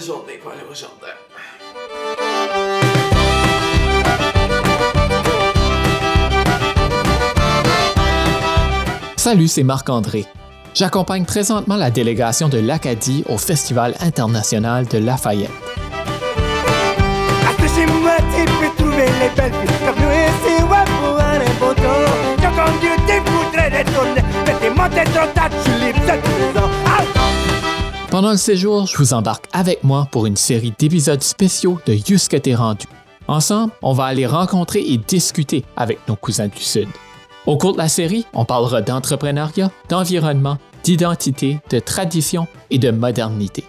belle journée pour aller au jardin. Salut, c'est Marc-André. J'accompagne présentement la délégation de l'Acadie au Festival international de Lafayette. Pendant le séjour, je vous embarque avec moi pour une série d'épisodes spéciaux de Jusque t'es rendu. Ensemble, on va aller rencontrer et discuter avec nos cousins du Sud. Au cours de la série, on parlera d'entrepreneuriat, d'environnement, d'identité, de tradition et de modernité.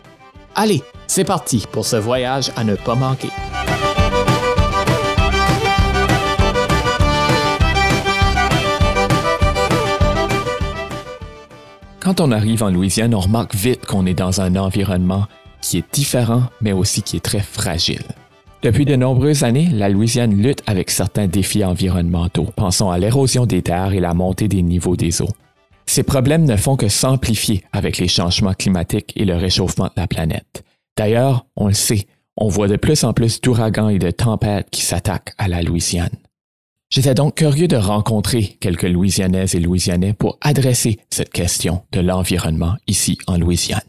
Allez, c'est parti pour ce voyage à ne pas manquer. Quand on arrive en Louisiane, on remarque vite qu'on est dans un environnement qui est différent, mais aussi qui est très fragile. Depuis de nombreuses années, la Louisiane lutte avec certains défis environnementaux. Pensons à l'érosion des terres et la montée des niveaux des eaux. Ces problèmes ne font que s'amplifier avec les changements climatiques et le réchauffement de la planète. D'ailleurs, on le sait, on voit de plus en plus d'ouragans et de tempêtes qui s'attaquent à la Louisiane. J'étais donc curieux de rencontrer quelques Louisianaises et Louisianais pour adresser cette question de l'environnement ici en Louisiane.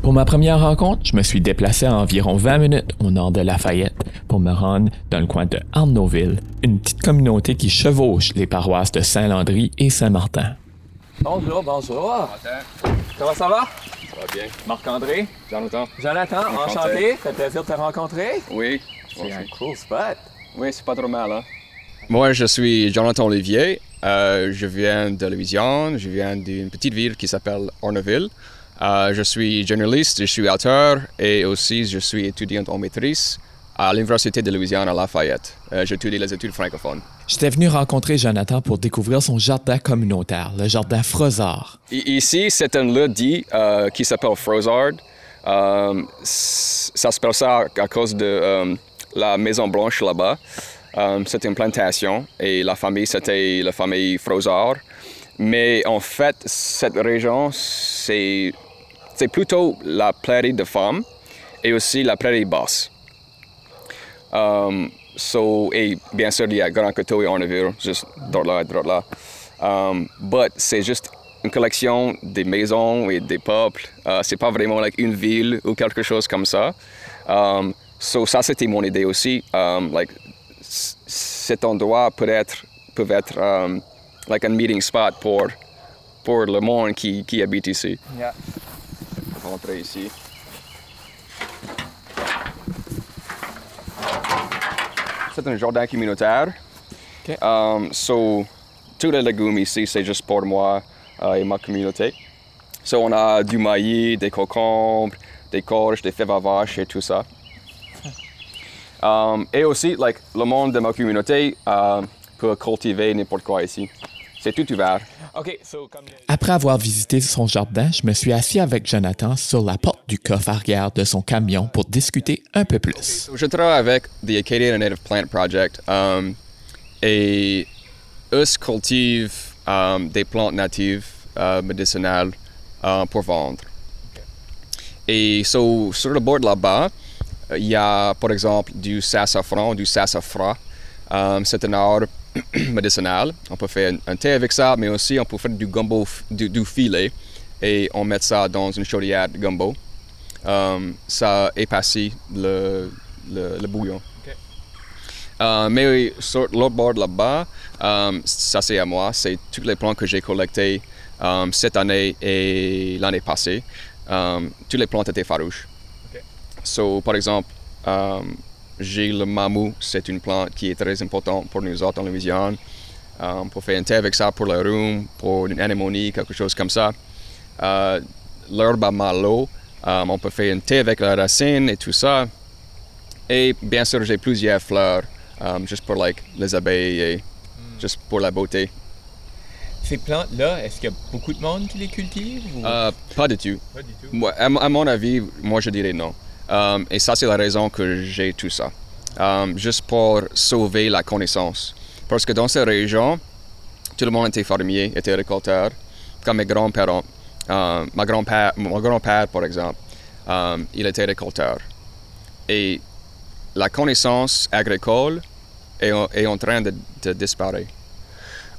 Pour ma première rencontre, je me suis déplacé à environ 20 minutes au nord de Lafayette pour me rendre dans le coin de Arnaudville, une petite communauté qui chevauche les paroisses de Saint-Landry et Saint-Martin. Bonjour, bonjour. Comment ça va? Ça va bien. Marc-André? Jonathan? Jonathan, Enchanté. enchanté. Ça fait plaisir de te rencontrer. Oui. C'est un cool spot. Oui, c'est pas trop mal, hein? Moi, je suis Jonathan Olivier. Euh, je viens de Louisiane. Je viens d'une petite ville qui s'appelle Orneville. Euh, je suis journaliste, je suis auteur et aussi je suis étudiant en maîtrise à l'Université de Louisiane à Lafayette. Euh, J'étudie les études francophones. J'étais venu rencontrer Jonathan pour découvrir son jardin communautaire, le jardin Frozard. Ici, c'est un lieu euh, qui s'appelle Frozard. Euh, ça s'appelle ça à, cause de euh, la Maison Blanche là-bas. Euh, c'était une plantation et la famille, c'était la famille Frozard. Mais en fait, cette région, c'est c'est plutôt la prairie de femmes et aussi la prairie basse. So, et bien sûr, il y a Grand Coteau et Orneville, juste droit là, droit là. Um, but c'est juste une collection des maisons et des peuples. Euh, c'est pas vraiment like, une ville ou quelque chose comme ça. Um, so, ça, c'était mon idée aussi. Um, like, cet endroit peut être, peut être um, like un meeting spot pour, pour le monde qui, qui habite ici. Yeah. Rentrer ici. C'est un jardin communautaire. Ok. Um, so, tous les légumes ici, c'est juste pour moi et ma communauté. So, on a du maïs, des concombres, des courges, des fèves à vache et tout ça. Um, et aussi, like, le monde de ma communauté euh, peut cultiver n'importe quoi ici. C'est tout ouvert. Après avoir visité son jardin, je me suis assis avec Jonathan sur la porte du coffre arrière de son camion pour discuter un peu plus. Je travaille avec the Acadian Native Plant Project um, et eux cultivent um, des plantes natives euh, médicinales euh, pour vendre. Et so, sur le bord là-bas, euh, il y a par exemple du sassafras, du sassafras. Um, c'est un arbre médicinal. On peut faire un, thé avec ça, mais aussi on peut faire du gumbo, du, du filet et on met ça dans une chaudière de gumbo. Um, ça épaissit le, le, le bouillon. Euh, mais sur l'autre bord là-bas, euh, ça c'est à moi. C'est tous les plantes que j'ai collectées euh, cette année et l'année passée. Euh, toutes les plantes étaient farouches. So, par exemple, euh, j'ai le mamou. C'est une plante qui est très importante pour nous autres en Louisiane. Euh, on peut faire un thé avec ça pour le rhume, pour une anémonie, quelque chose comme ça. Euh, L'herbe à malo, euh, on peut faire un thé avec la racine et tout ça. Et bien sûr, j'ai plusieurs fleurs, um, juste pour like, les abeilles et juste pour la beauté. Ces plantes-là, est-ce qu'il y a beaucoup de monde qui les cultive? Ou... Euh, pas du tout. Pas du tout. Moi, à mon avis, moi je dirais non. Um, et ça, c'est la raison que j'ai tout ça. Um, juste pour sauver la connaissance. Parce que dans ces régions, tout le monde était fermier, était récolteur, comme mes grands-parents. grand-père, mon grand-père, par exemple, il était récolteur. Et la connaissance agricole est, en- train de, disparaître.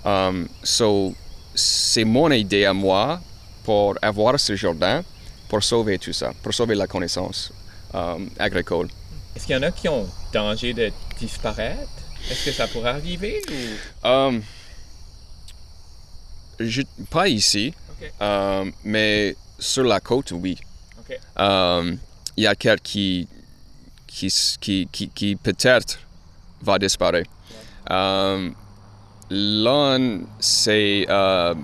Um, so, c'est mon idée à moi pour avoir ce jardin, pour sauver tout ça, pour sauver la connaissance um, agricole. Est-ce qu'il y en a qui ont danger de disparaître? Est-ce que ça pourrait arriver ou... Um, je- pas ici, um, mais sur la côte, oui. Um, Il y a quelqu'un qui, qui, qui, qui, qui peut-être va disparaître. Um, L'un, c'est euh,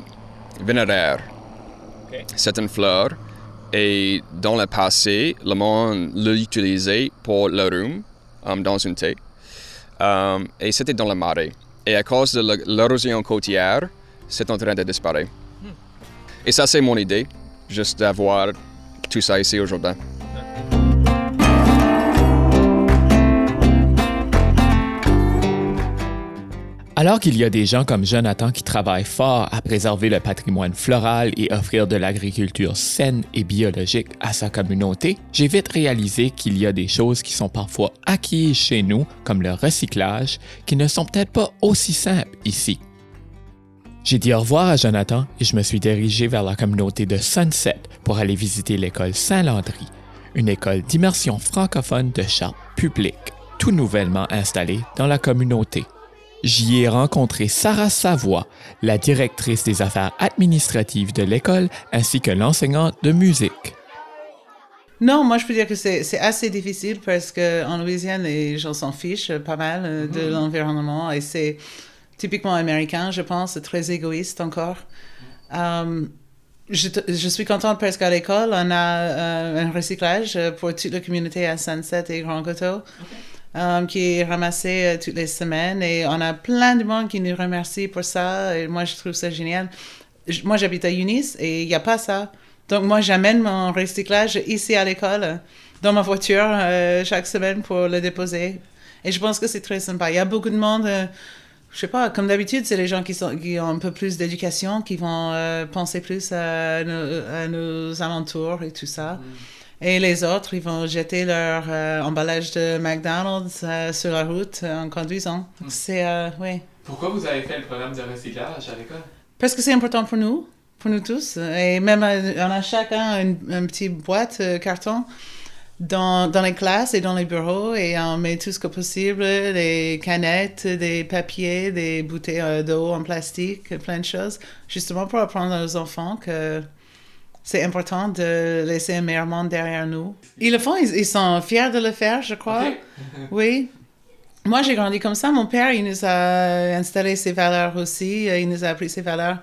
vénéraire. C'est une fleur. Et dans le passé, le monde l'utilisait pour le rhum um, dans une thé. Um, et c'était dans la marée. Et à cause de l'érosion côtière, c'est en train de disparaître. Et ça, c'est mon idée, juste d'avoir tout ça ici aujourd'hui. Alors qu'il y a des gens comme Jonathan qui travaillent fort à préserver le patrimoine floral et offrir de l'agriculture saine et biologique à sa communauté, j'ai vite réalisé qu'il y a des choses qui sont parfois acquises chez nous, comme le recyclage, qui ne sont peut-être pas aussi simples ici. J'ai dit au revoir à Jonathan et je me suis dirigé vers la communauté de Sunset pour aller visiter l'école Saint-Landry, une école d'immersion francophone de charte publique, tout nouvellement installée dans la communauté. J'y ai rencontré Sarah Savoie, la directrice des affaires administratives de l'école, ainsi que l'enseignante de musique. Non, moi je peux dire que c'est assez difficile parce qu'en Louisiane, les gens s'en fichent pas mal euh, de l'environnement et c'est typiquement américain, je pense, très égoïste encore. Euh, je, suis contente parce qu'à l'école, on a euh, un recyclage pour toute la communauté à Sunset et Grand Coteau. Euh, qui est ramassé euh, toutes les semaines et on a plein de monde qui nous remercie pour ça et moi je trouve ça génial. Moi j'habite à Eunice et il n'y a pas ça. Donc moi j'amène mon recyclage ici à l'école dans ma voiture euh, chaque semaine pour le déposer. Et je pense que c'est très sympa. Il y a beaucoup de monde, euh, je sais pas, comme d'habitude, c'est les gens qui, sont, qui ont un peu plus d'éducation, qui vont euh, penser plus à nos, à nos alentours et tout ça. Et les autres, ils vont jeter leur euh, emballage de McDonald's euh, sur la route euh, en conduisant. C'est, euh, oui. Pourquoi vous avez fait le programme de recyclage à l'école? Parce que c'est important pour nous, pour nous tous. Et même, on a chacun une, une petite boîte euh, carton dans, dans les classes et dans les bureaux et on met tout ce que possible, des canettes, des papiers, des bouteilles d'eau en plastique, plein de choses, justement pour apprendre aux enfants que c'est important de laisser un meilleur monde derrière nous. Ils le font, ils, ils sont fiers de le faire, je crois. Oui. Moi, j'ai grandi comme ça. Mon père, il nous a installé ses valeurs aussi. Il nous a appris ses valeurs.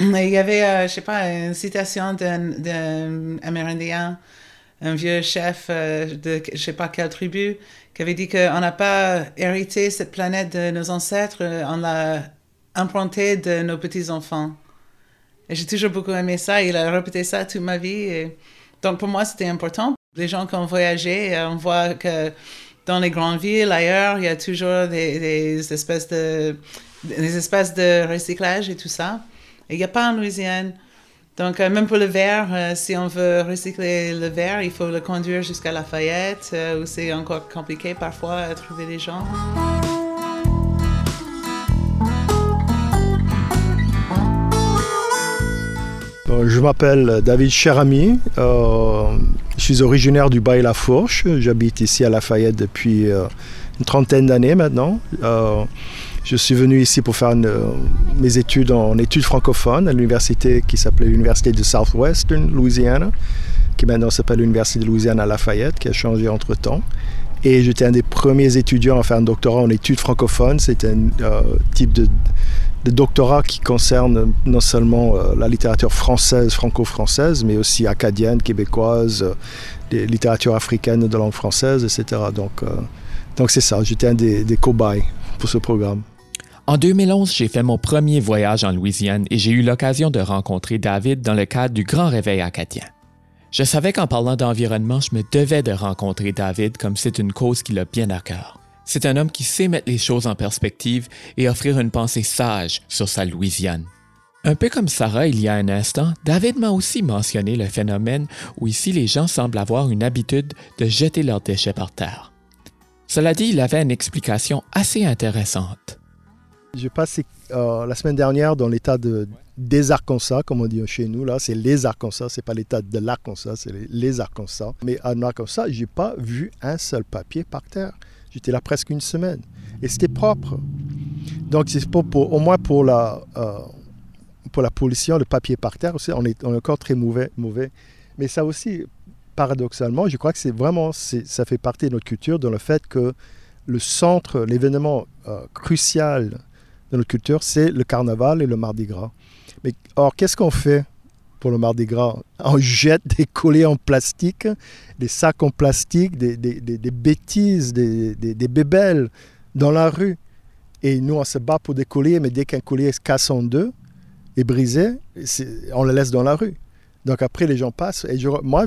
Et il y avait, euh, je sais pas, une citation d'un Amérindien, un vieux chef euh, de je sais pas quelle tribu, qui avait dit qu'on n'a pas hérité cette planète de nos ancêtres, euh, on l'a implantée de nos petits-enfants. J'ai toujours beaucoup aimé ça. Il a répété ça toute ma vie. Donc pour moi, c'était important. Les gens qui ont voyagé, euh, on voit que dans les grandes villes, ailleurs, il y a toujours des, espaces de recyclage et tout ça. Et il n'y a pas en Louisiane. Donc, euh, même pour le verre, euh, si on veut recycler le verre, il faut le conduire jusqu'à Lafayette, où c'est encore compliqué parfois à trouver des gens. Je m'appelle David Cherami. Euh, je suis originaire du Bail-la-Fourche. J'habite ici à Lafayette depuis euh, une trentaine d'années maintenant. Euh, je suis venu ici pour faire euh, mes études en études francophones à l'université qui s'appelait l'Université de Southwestern Louisiana, qui maintenant s'appelle l'Université de Louisiane à Lafayette, qui a changé entre-temps. Et j'étais un des premiers étudiants à faire un doctorat en études francophones. C'est un euh, type de, de doctorat qui concerne non seulement euh, la littérature française, franco-française, mais aussi acadienne, québécoise, euh, des littératures africaines de langue française, etc. Donc, euh, donc c'est ça, j'étais un des, des cobayes pour ce programme. En 2011, j'ai fait mon premier voyage en Louisiane et j'ai eu l'occasion de rencontrer David dans le cadre du Grand Réveil acadien. Je savais qu'en parlant d'environnement, je me devais de rencontrer David comme c'est une cause qui l'a bien à cœur. C'est un homme qui sait mettre les choses en perspective et offrir une pensée sage sur sa Louisiane. Un peu comme Sarah il y a un instant, David m'a aussi mentionné le phénomène où ici les gens semblent avoir une habitude de jeter leurs déchets par terre. Cela dit, il avait une explication assez intéressante. J'ai passé euh, la semaine dernière dans l'état de, des Arkansas, comme on dit chez nous. Là, c'est les Arkansas, c'est pas l'état de l'Arkansas, c'est les, les Arkansas. Mais en Arkansas, j'ai pas vu un seul papier par terre. J'étais là presque une semaine et c'était propre. Donc, au moins pour la, euh, pour la pollution, le papier par terre aussi, on est, encore très mauvais, mauvais. Mais ça aussi, paradoxalement, je crois que c'est vraiment, ça fait partie de notre culture, dans le fait que le centre, l'événement euh, crucial de notre culture, c'est le carnaval et le Mardi Gras. Mais or, qu'est-ce qu'on fait? Pour le Mardi Gras On jette des collets en plastique, des sacs en plastique, des, bêtises, des, bébelles dans la rue. Et nous, on se bat pour des colliers, mais dès qu'un collier se casse en deux, est brisé, on le laisse dans la rue. Donc après, les gens passent. Et je, moi,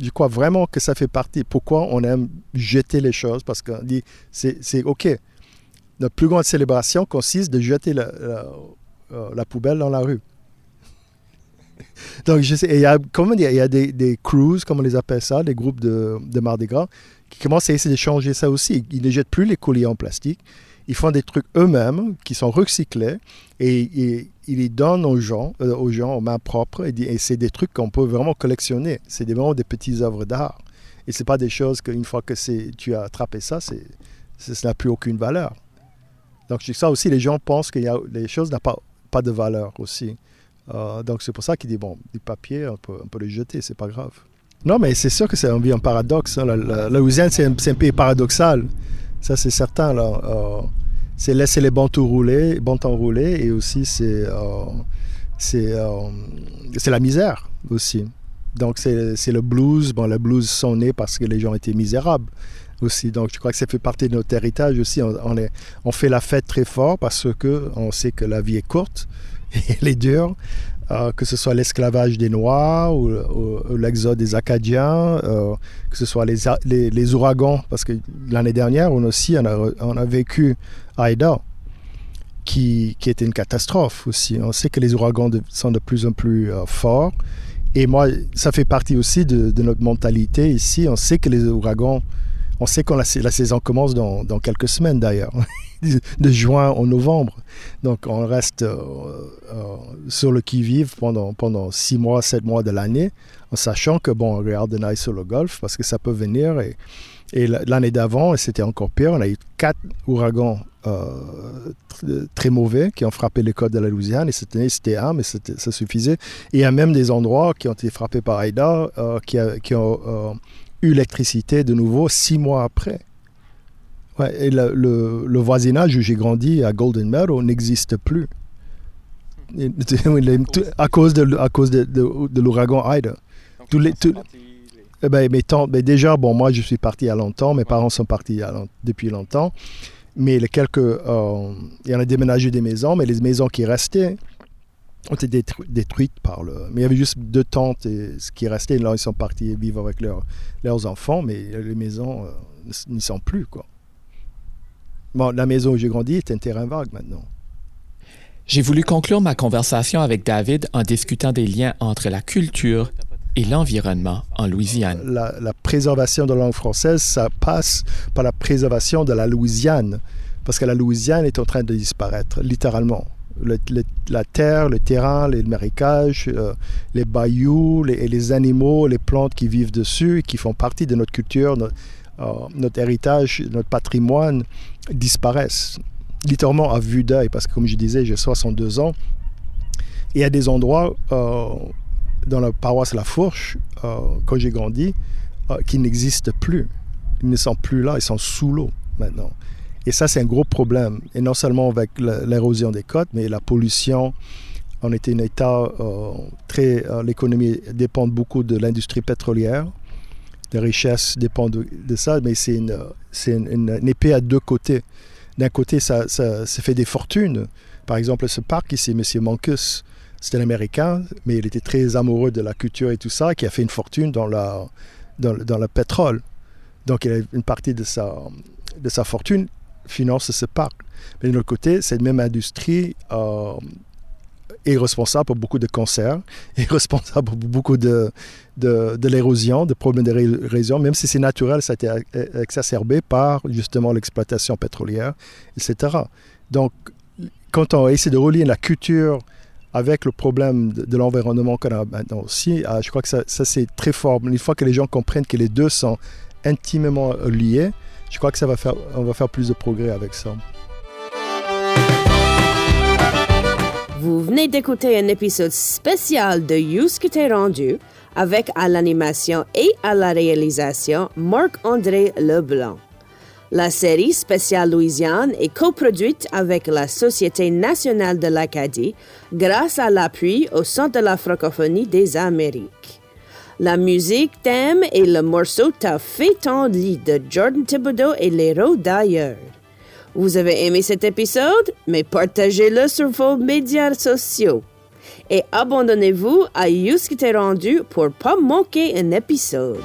je crois vraiment que ça fait partie. Pourquoi on aime jeter les choses Parce qu'on dit, c'est OK. Notre plus grande célébration consiste de jeter la, la, euh, poubelle dans la rue. Donc, je il y a, comment dire, il y a des, des crews, comme on les appelle ça, des groupes de, de Mardi Gras, qui commencent à essayer de changer ça aussi. Ils ne jettent plus les colliers en plastique. Ils font des trucs eux-mêmes qui sont recyclés et, ils les donnent aux gens, euh, aux gens aux mains propres. Et, c'est des trucs qu'on peut vraiment collectionner. C'est vraiment des petites œuvres d'art. Et c'est pas des choses qu'une fois que tu as attrapé ça, ça n'a plus aucune valeur. Donc ça aussi, les gens pensent que les choses n'ont pas, pas de valeur aussi. Euh, donc c'est pour ça qu'ils disent, bon, du papier, on peut, on les jeter, c'est pas grave. Non, mais c'est sûr que c'est un, un paradoxe. Hein. La, la, c'est un, un, pays paradoxal. Ça, c'est certain. Euh, c'est laisser les bons rouler, bons temps rouler et aussi c'est euh, la misère aussi. Donc c'est le blues. Bon, le blues sont nés parce que les gens étaient misérables Donc je crois que ça fait partie de notre héritage aussi. On, fait la fête très fort parce que on sait que la vie est courte et elle est dure. Euh, que ce soit l'esclavage des Noirs ou, l'exode des Acadiens, euh, que ce soit les, ouragans, parce que l'année dernière, on aussi, on a, on vécu Aida, qui, était une catastrophe aussi. On sait que les ouragans sont de plus en plus euh, forts. Et moi, ça fait partie aussi de, notre mentalité ici. On sait que les ouragans, on sait que la, saison commence dans, quelques semaines d'ailleurs. de juin au novembre. Donc on reste euh, euh, sur le qui-vive pendant, pendant six mois, sept mois de l'année, en sachant que, bon, on regarde un sur le golfe parce que ça peut venir. Et, et l'année d'avant, c'était encore pire, on a eu quatre ouragans euh, très mauvais qui ont frappé les côtes de la Louisiane. Et cette année, c'était un, mais ça suffisait. Et il y a même des endroits qui ont été frappés par qui, qui, ont eu l'électricité de nouveau six mois après. Ouais, et le, le, voisinage où j'ai grandi à Golden Meadow n'existe plus. à cause de, à cause de, de, l'ouragan Ida. Tous les, eh ben, mes ben déjà, bon, moi je suis parti à longtemps, mes parents sont partis depuis longtemps, mais les quelques, euh, il y en a déménagé des maisons, mais les maisons qui restaient ont été détruites par le. Mais il y avait juste deux tantes et ce qui restait, là ils sont partis vivre avec leurs enfants, mais les maisons euh, n'y sont plus quoi. Bon, la maison où j'ai grandi est un terrain vague maintenant. J'ai voulu conclure ma conversation avec David en discutant des liens entre la culture et l'environnement en Louisiane. La, la, préservation de la langue française, ça passe par la préservation de la Louisiane, parce que la Louisiane est en train de disparaître, littéralement. La terre, le terrain, les marécages, euh, les bayous, les, les, animaux, les plantes qui vivent dessus, qui font partie de notre culture, notre, euh, notre héritage, notre patrimoine disparaissent, littéralement à vue d'œil, parce que comme je disais, j'ai 62 ans. Il y a des endroits euh, dans la paroisse La Fourche, quand j'ai grandi, qui n'existent plus. Ils ne sont plus là, ils sont sous l'eau maintenant. Et ça, c'est un gros problème. Et non seulement avec l'érosion des côtes, mais la pollution. On était un État très. L'économie dépend beaucoup de l'industrie pétrolière les richesses dépendent de, ça, mais c'est une, une, épée à deux côtés. D'un côté, ça, ça, fait des fortunes. Par exemple, ce parc ici, M. Mancus, c'était un Américain, mais il était très amoureux de la culture et tout ça, qui a fait une fortune dans, la, dans, dans le pétrole. Donc, il a une partie de sa, de sa fortune finance ce parc. Mais de l'autre côté, cette même industrie euh, est responsable pour beaucoup de cancers, est responsable pour beaucoup de, de, de l'érosion, de problèmes d'érosion, même si c'est naturel, ça a été exacerbé par justement l'exploitation pétrolière, etc. Donc, quand on essaie de relier la culture avec le problème de, de l'environnement qu'on a maintenant aussi, ah, je crois que ça, ça c'est très fort. Une fois que les gens comprennent que les deux sont intimement liés, je crois que ça va faire, plus de progrès avec ça. Vous venez d'écouter un épisode spécial de You's t'es rendu avec à l'animation et à la réalisation Marc-André Leblanc. La série spéciale Louisiane est coproduite avec la Société nationale de l'Acadie grâce à l'appui au Centre de la francophonie des Amériques. La musique thème est le morceau T'as fait ton lit de Jordan Thibodeau et les héros d'ailleurs. Vous avez aimé cet épisode, mais partagez-le sur vos médias sociaux. Et abandonnez-vous à You qui rendu pour pas manquer un épisode.